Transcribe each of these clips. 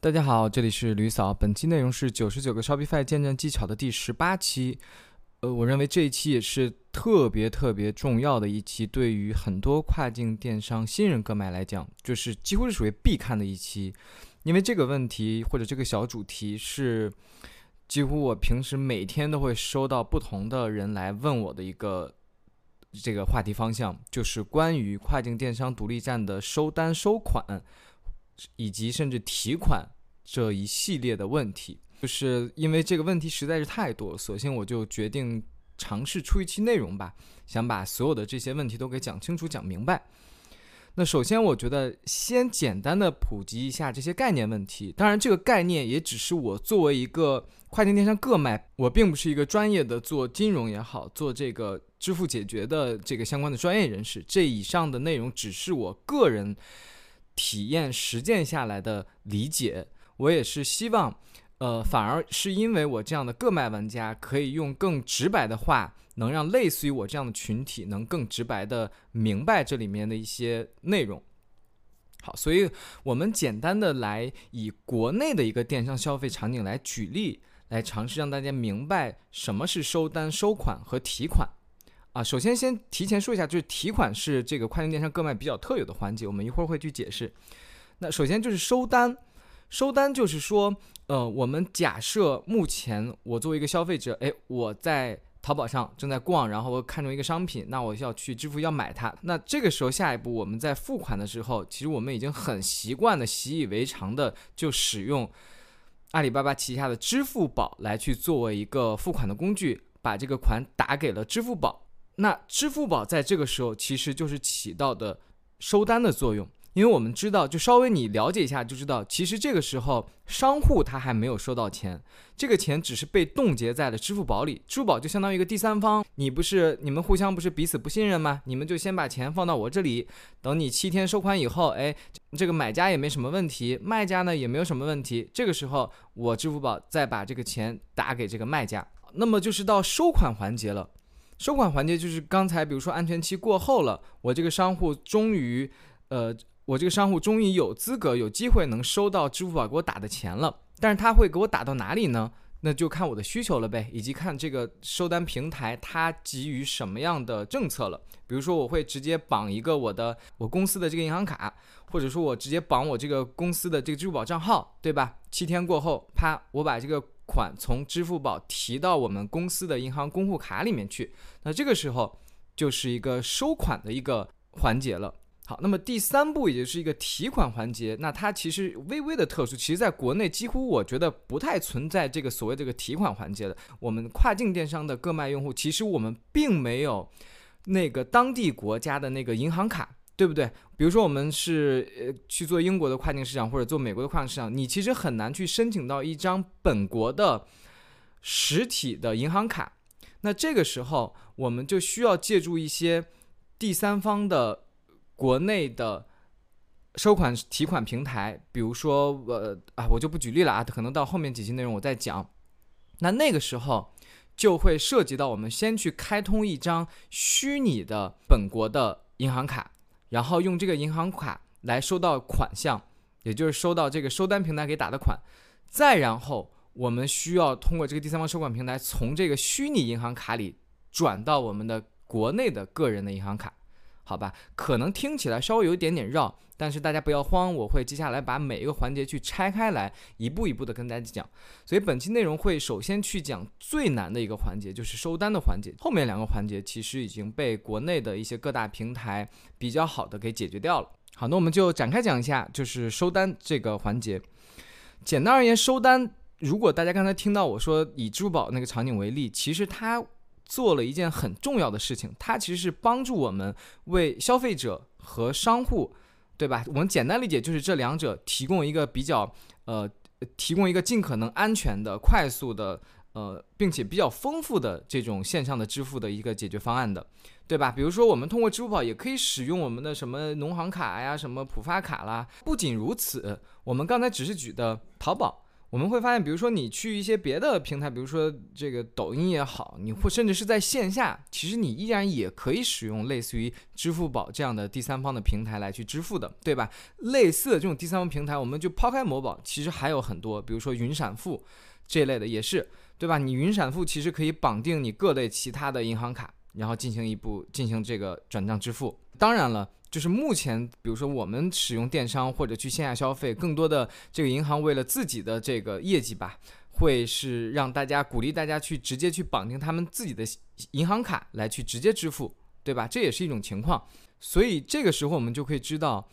大家好，这里是吕嫂。本期内容是九十九个 Shopify 见证技巧的第十八期。呃，我认为这一期也是特别特别重要的一期，对于很多跨境电商新人哥们来讲，就是几乎是属于必看的一期。因为这个问题或者这个小主题是几乎我平时每天都会收到不同的人来问我的一个这个话题方向，就是关于跨境电商独立站的收单收款。以及甚至提款这一系列的问题，就是因为这个问题实在是太多，索性我就决定尝试出一期内容吧，想把所有的这些问题都给讲清楚、讲明白。那首先，我觉得先简单的普及一下这些概念问题。当然，这个概念也只是我作为一个跨境电商个卖，我并不是一个专业的做金融也好、做这个支付解决的这个相关的专业人士。这以上的内容只是我个人。体验实践下来的理解，我也是希望，呃，反而是因为我这样的个卖玩家，可以用更直白的话，能让类似于我这样的群体能更直白的明白这里面的一些内容。好，所以我们简单的来以国内的一个电商消费场景来举例，来尝试让大家明白什么是收单、收款和提款。啊，首先先提前说一下，就是提款是这个跨境电商个卖比较特有的环节，我们一会儿会去解释。那首先就是收单，收单就是说，呃，我们假设目前我作为一个消费者，哎，我在淘宝上正在逛，然后我看中一个商品，那我要去支付要买它。那这个时候下一步我们在付款的时候，其实我们已经很习惯的、习以为常的就使用阿里巴巴旗下的支付宝来去作为一个付款的工具，把这个款打给了支付宝。那支付宝在这个时候其实就是起到的收单的作用，因为我们知道，就稍微你了解一下就知道，其实这个时候商户他还没有收到钱，这个钱只是被冻结在了支付宝里，支付宝就相当于一个第三方，你不是你们互相不是彼此不信任吗？你们就先把钱放到我这里，等你七天收款以后，哎，这个买家也没什么问题，卖家呢也没有什么问题，这个时候我支付宝再把这个钱打给这个卖家，那么就是到收款环节了。收款环节就是刚才，比如说安全期过后了，我这个商户终于，呃，我这个商户终于有资格、有机会能收到支付宝给我打的钱了。但是他会给我打到哪里呢？那就看我的需求了呗，以及看这个收单平台它给予什么样的政策了。比如说，我会直接绑一个我的我公司的这个银行卡，或者说我直接绑我这个公司的这个支付宝账号，对吧？七天过后，啪，我把这个。款从支付宝提到我们公司的银行公户卡里面去，那这个时候就是一个收款的一个环节了。好，那么第三步也就是一个提款环节，那它其实微微的特殊，其实在国内几乎我觉得不太存在这个所谓这个提款环节的。我们跨境电商的各卖用户，其实我们并没有那个当地国家的那个银行卡。对不对？比如说，我们是呃去做英国的跨境市场，或者做美国的跨境市场，你其实很难去申请到一张本国的实体的银行卡。那这个时候，我们就需要借助一些第三方的国内的收款提款平台，比如说，呃啊，我就不举例了啊，可能到后面几期内容我再讲。那那个时候就会涉及到我们先去开通一张虚拟的本国的银行卡。然后用这个银行卡来收到款项，也就是收到这个收单平台给打的款，再然后我们需要通过这个第三方收款平台从这个虚拟银行卡里转到我们的国内的个人的银行卡。好吧，可能听起来稍微有一点点绕，但是大家不要慌，我会接下来把每一个环节去拆开来，一步一步的跟大家讲。所以本期内容会首先去讲最难的一个环节，就是收单的环节。后面两个环节其实已经被国内的一些各大平台比较好的给解决掉了。好，那我们就展开讲一下，就是收单这个环节。简单而言，收单，如果大家刚才听到我说以支付宝那个场景为例，其实它。做了一件很重要的事情，它其实是帮助我们为消费者和商户，对吧？我们简单理解就是这两者提供一个比较呃，提供一个尽可能安全的、快速的呃，并且比较丰富的这种线上的支付的一个解决方案的，对吧？比如说我们通过支付宝也可以使用我们的什么农行卡呀、什么浦发卡啦。不仅如此，我们刚才只是举的淘宝。我们会发现，比如说你去一些别的平台，比如说这个抖音也好，你或甚至是在线下，其实你依然也可以使用类似于支付宝这样的第三方的平台来去支付的，对吧？类似的这种第三方平台，我们就抛开某宝，其实还有很多，比如说云闪付这类的也是，对吧？你云闪付其实可以绑定你各类其他的银行卡，然后进行一步进行这个转账支付。当然了。就是目前，比如说我们使用电商或者去线下消费，更多的这个银行为了自己的这个业绩吧，会是让大家鼓励大家去直接去绑定他们自己的银行卡来去直接支付，对吧？这也是一种情况。所以这个时候我们就可以知道，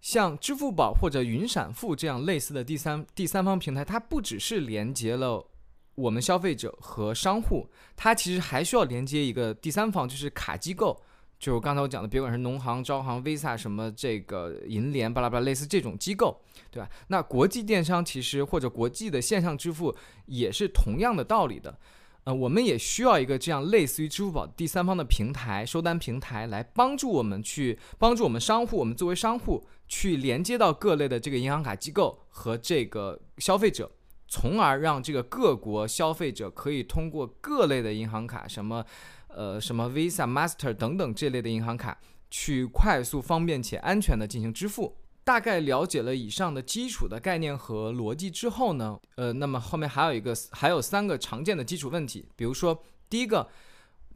像支付宝或者云闪付这样类似的第三第三方平台，它不只是连接了我们消费者和商户，它其实还需要连接一个第三方，就是卡机构。就是刚才我讲的，别管是农行、招行、Visa 什么这个银联巴拉巴拉，类似这种机构，对吧？那国际电商其实或者国际的线上支付也是同样的道理的。呃，我们也需要一个这样类似于支付宝第三方的平台、收单平台，来帮助我们去帮助我们商户，我们作为商户去连接到各类的这个银行卡机构和这个消费者，从而让这个各国消费者可以通过各类的银行卡什么。呃，什么 Visa、Master 等等这类的银行卡，去快速、方便且安全的进行支付。大概了解了以上的基础的概念和逻辑之后呢，呃，那么后面还有一个，还有三个常见的基础问题。比如说，第一个，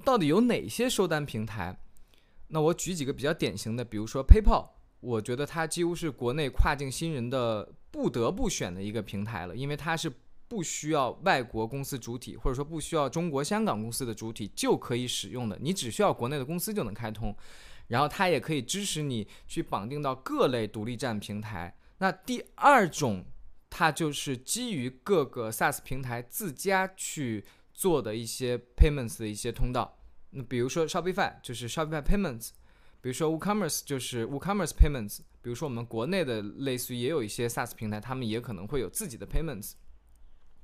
到底有哪些收单平台？那我举几个比较典型的，比如说 PayPal，我觉得它几乎是国内跨境新人的不得不选的一个平台了，因为它是。不需要外国公司主体，或者说不需要中国香港公司的主体就可以使用的，你只需要国内的公司就能开通，然后它也可以支持你去绑定到各类独立站平台。那第二种，它就是基于各个 SaaS 平台自家去做的一些 payments 的一些通道。那比如说 Shopify 就是 Shopify Payments，比如说 WooCommerce 就是 WooCommerce Payments，比如说我们国内的类似于也有一些 SaaS 平台，他们也可能会有自己的 payments。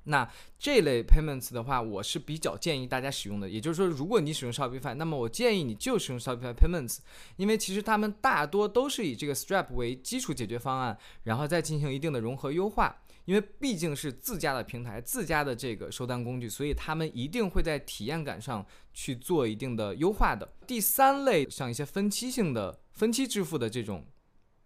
那这类 payments 的话，我是比较建议大家使用的。也就是说，如果你使用 Shopify，那么我建议你就使用 Shopify Payments，因为其实他们大多都是以这个 Stripe 为基础解决方案，然后再进行一定的融合优化。因为毕竟是自家的平台、自家的这个收单工具，所以他们一定会在体验感上去做一定的优化的。第三类像一些分期性的分期支付的这种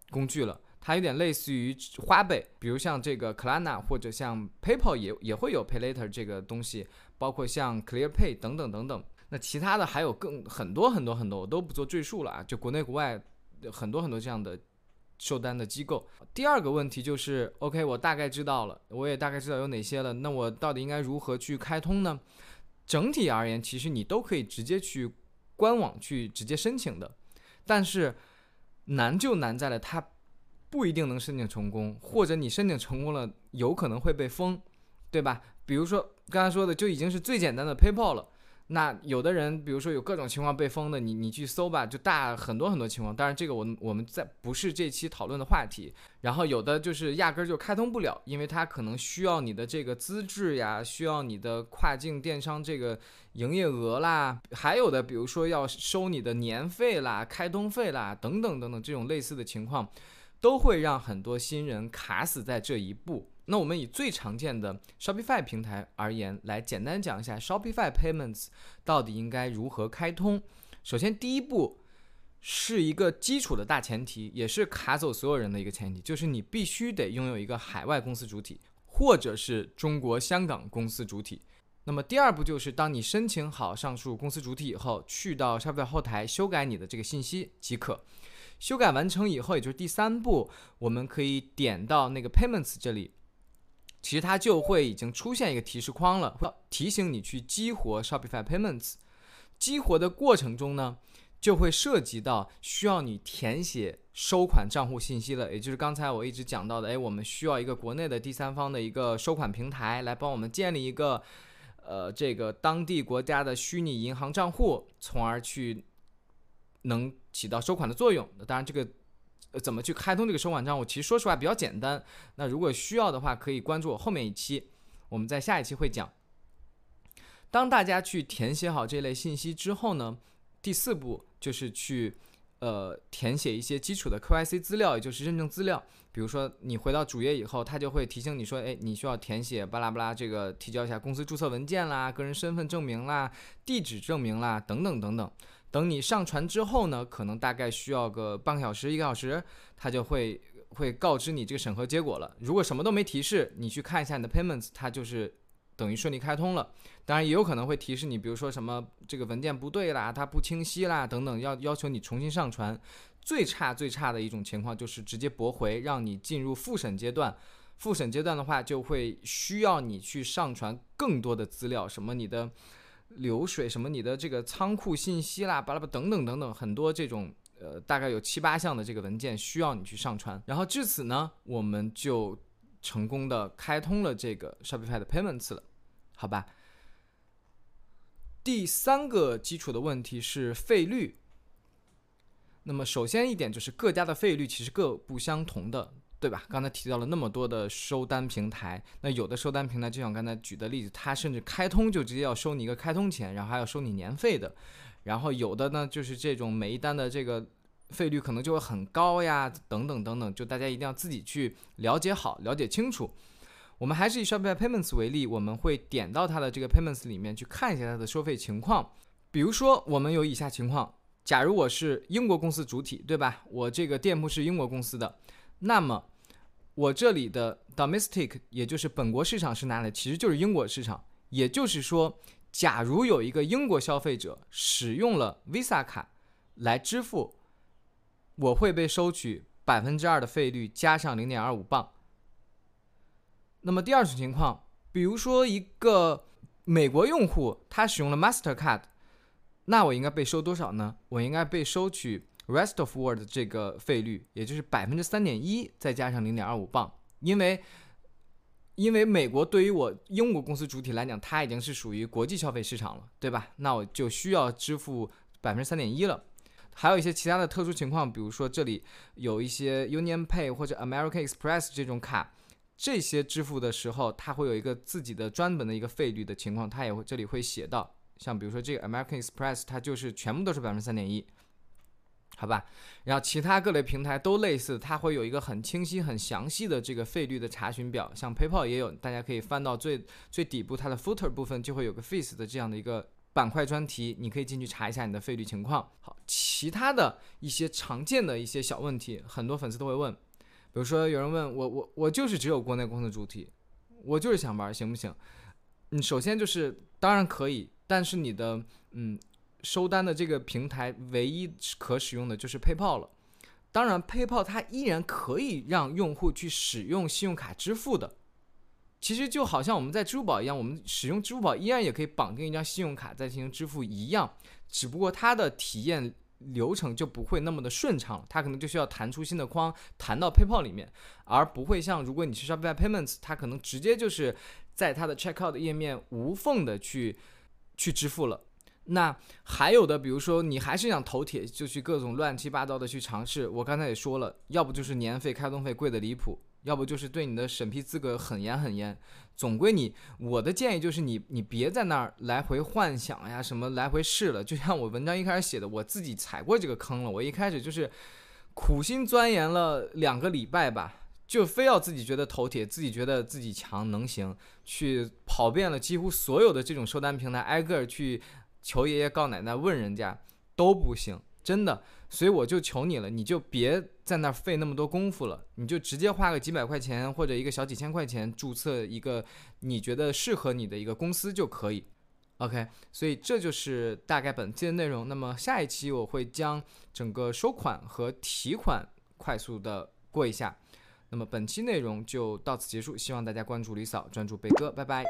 工具了。它有点类似于花呗，比如像这个 Klarna 或者像 PayPal 也也会有 Pay Later 这个东西，包括像 ClearPay 等等等等。那其他的还有更很多很多很多，我都不做赘述了啊。就国内国外很多很多这样的收单的机构。第二个问题就是，OK，我大概知道了，我也大概知道有哪些了。那我到底应该如何去开通呢？整体而言，其实你都可以直接去官网去直接申请的，但是难就难在了它。不一定能申请成功，或者你申请成功了，有可能会被封，对吧？比如说刚才说的，就已经是最简单的 PayPal 了。那有的人，比如说有各种情况被封的，你你去搜吧，就大很多很多情况。当然，这个我我们在不是这期讨论的话题。然后有的就是压根儿就开通不了，因为它可能需要你的这个资质呀，需要你的跨境电商这个营业额啦，还有的比如说要收你的年费啦、开通费啦等等等等这种类似的情况。都会让很多新人卡死在这一步。那我们以最常见的 Shopify 平台而言，来简单讲一下 Shopify Payments 到底应该如何开通。首先，第一步是一个基础的大前提，也是卡走所有人的一个前提，就是你必须得拥有一个海外公司主体，或者是中国香港公司主体。那么第二步就是，当你申请好上述公司主体以后，去到 Shopify 后台修改你的这个信息即可。修改完成以后，也就是第三步，我们可以点到那个 Payments 这里，其实它就会已经出现一个提示框了，提醒你去激活 Shopify Payments。激活的过程中呢，就会涉及到需要你填写收款账户信息了，也就是刚才我一直讲到的，哎，我们需要一个国内的第三方的一个收款平台来帮我们建立一个，呃，这个当地国家的虚拟银行账户，从而去。能起到收款的作用。那当然，这个呃怎么去开通这个收款账户，其实说实话比较简单。那如果需要的话，可以关注我后面一期，我们在下一期会讲。当大家去填写好这类信息之后呢，第四步就是去呃填写一些基础的 KYC 资料，也就是认证资料。比如说你回到主页以后，它就会提醒你说，哎，你需要填写巴拉巴拉，这个提交一下公司注册文件啦、个人身份证明啦、地址证明啦等等等等。等你上传之后呢，可能大概需要个半个小时、一个小时，它就会会告知你这个审核结果了。如果什么都没提示，你去看一下你的 payments，它就是等于顺利开通了。当然也有可能会提示你，比如说什么这个文件不对啦，它不清晰啦等等，要要求你重新上传。最差最差的一种情况就是直接驳回，让你进入复审阶段。复审阶段的话，就会需要你去上传更多的资料，什么你的。流水什么你的这个仓库信息啦，巴拉巴等等等等，很多这种呃大概有七八项的这个文件需要你去上传。然后至此呢，我们就成功的开通了这个 Shopify 的 Payments 了，好吧？第三个基础的问题是费率。那么首先一点就是各家的费率其实各不相同的。对吧？刚才提到了那么多的收单平台，那有的收单平台就像刚才举的例子，它甚至开通就直接要收你一个开通钱，然后还要收你年费的。然后有的呢，就是这种每一单的这个费率可能就会很高呀，等等等等，就大家一定要自己去了解好、了解清楚。我们还是以 Shopify Payments 为例，我们会点到它的这个 Payments 里面去看一下它的收费情况。比如说，我们有以下情况：假如我是英国公司主体，对吧？我这个店铺是英国公司的。那么，我这里的 domestic 也就是本国市场是哪里？其实就是英国市场。也就是说，假如有一个英国消费者使用了 Visa 卡来支付，我会被收取百分之二的费率，加上零点二五磅。那么第二种情况，比如说一个美国用户他使用了 Mastercard，那我应该被收多少呢？我应该被收取。Rest of world 这个费率，也就是百分之三点一，再加上零点二五磅，因为因为美国对于我英国公司主体来讲，它已经是属于国际消费市场了，对吧？那我就需要支付百分之三点一了。还有一些其他的特殊情况，比如说这里有一些 Union Pay 或者 American Express 这种卡，这些支付的时候，它会有一个自己的专门的一个费率的情况，它也会这里会写到，像比如说这个 American Express，它就是全部都是百分之三点一。好吧，然后其他各类平台都类似，它会有一个很清晰、很详细的这个费率的查询表。像 PayPal 也有，大家可以翻到最最底部，它的 footer 部分就会有个 Fee 的这样的一个板块专题，你可以进去查一下你的费率情况。好，其他的一些常见的一些小问题，很多粉丝都会问，比如说有人问我，我我就是只有国内公司主体，我就是想玩，行不行？嗯，首先就是当然可以，但是你的嗯。收单的这个平台唯一可使用的就是 PayPal 了。当然，PayPal 它依然可以让用户去使用信用卡支付的。其实就好像我们在支付宝一样，我们使用支付宝依然也可以绑定一张信用卡再进行支付一样，只不过它的体验流程就不会那么的顺畅，它可能就需要弹出新的框，弹到 PayPal 里面，而不会像如果你是 Shopify Payments，它可能直接就是在它的 Checkout 页面无缝的去去支付了。那还有的，比如说你还是想投铁，就去各种乱七八糟的去尝试。我刚才也说了，要不就是年费、开通费贵的离谱，要不就是对你的审批资格很严很严。总归你，我的建议就是你，你别在那儿来回幻想呀，什么来回试了。就像我文章一开始写的，我自己踩过这个坑了。我一开始就是苦心钻研了两个礼拜吧，就非要自己觉得头铁，自己觉得自己强能行，去跑遍了几乎所有的这种收单平台，挨个去。求爷爷告奶奶问人家都不行，真的，所以我就求你了，你就别在那儿费那么多功夫了，你就直接花个几百块钱或者一个小几千块钱注册一个你觉得适合你的一个公司就可以。OK，所以这就是大概本期的内容。那么下一期我会将整个收款和提款快速的过一下。那么本期内容就到此结束，希望大家关注李嫂，专注贝哥，拜拜。